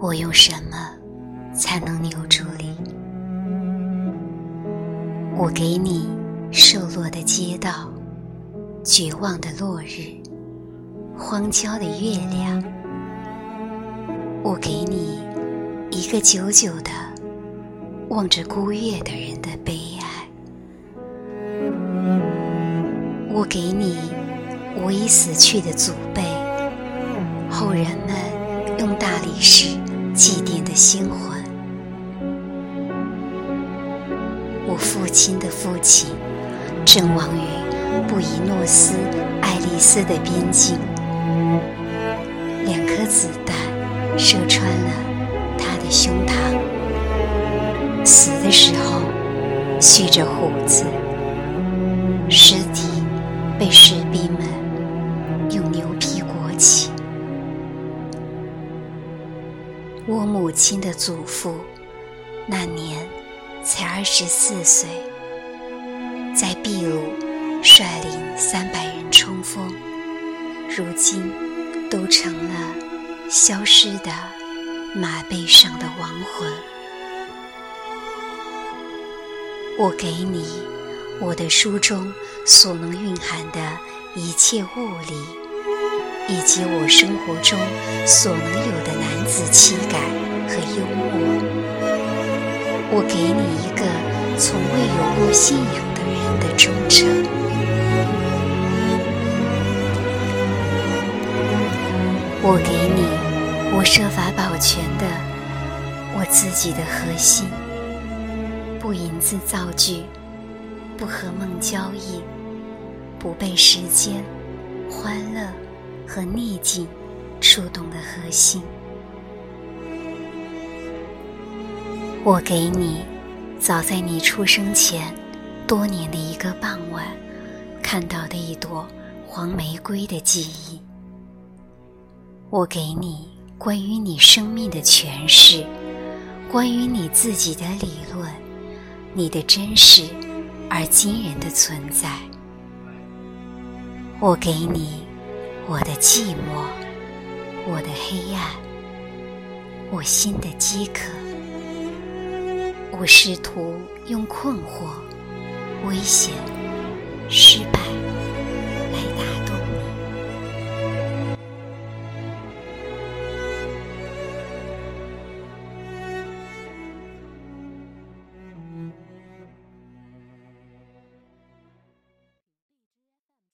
我用什么才能留住你？我给你瘦落的街道，绝望的落日，荒郊的月亮。我给你一个久久的望着孤月的人的悲哀。我给你我已死去的祖辈，后人们用大理石。祭奠的星魂，我父亲的父亲阵亡于布宜诺斯艾利斯的边境，两颗子弹射穿了他的胸膛，死的时候蓄着胡子，尸体被士兵们用牛皮裹起。我母亲的祖父那年才二十四岁，在秘鲁率领三百人冲锋，如今都成了消失的马背上的亡魂。我给你我的书中所能蕴含的一切物理。以及我生活中所能有的男子气概和幽默，我给你一个从未有过信仰的人的忠诚，我给你我设法保全的我自己的核心，不引字造句，不和梦交易，不被时间欢乐。和逆境触动的核心，我给你早在你出生前多年的一个傍晚看到的一朵黄玫瑰的记忆。我给你关于你生命的诠释，关于你自己的理论，你的真实而惊人的存在。我给你。我的寂寞，我的黑暗，我心的饥渴，我试图用困惑、危险。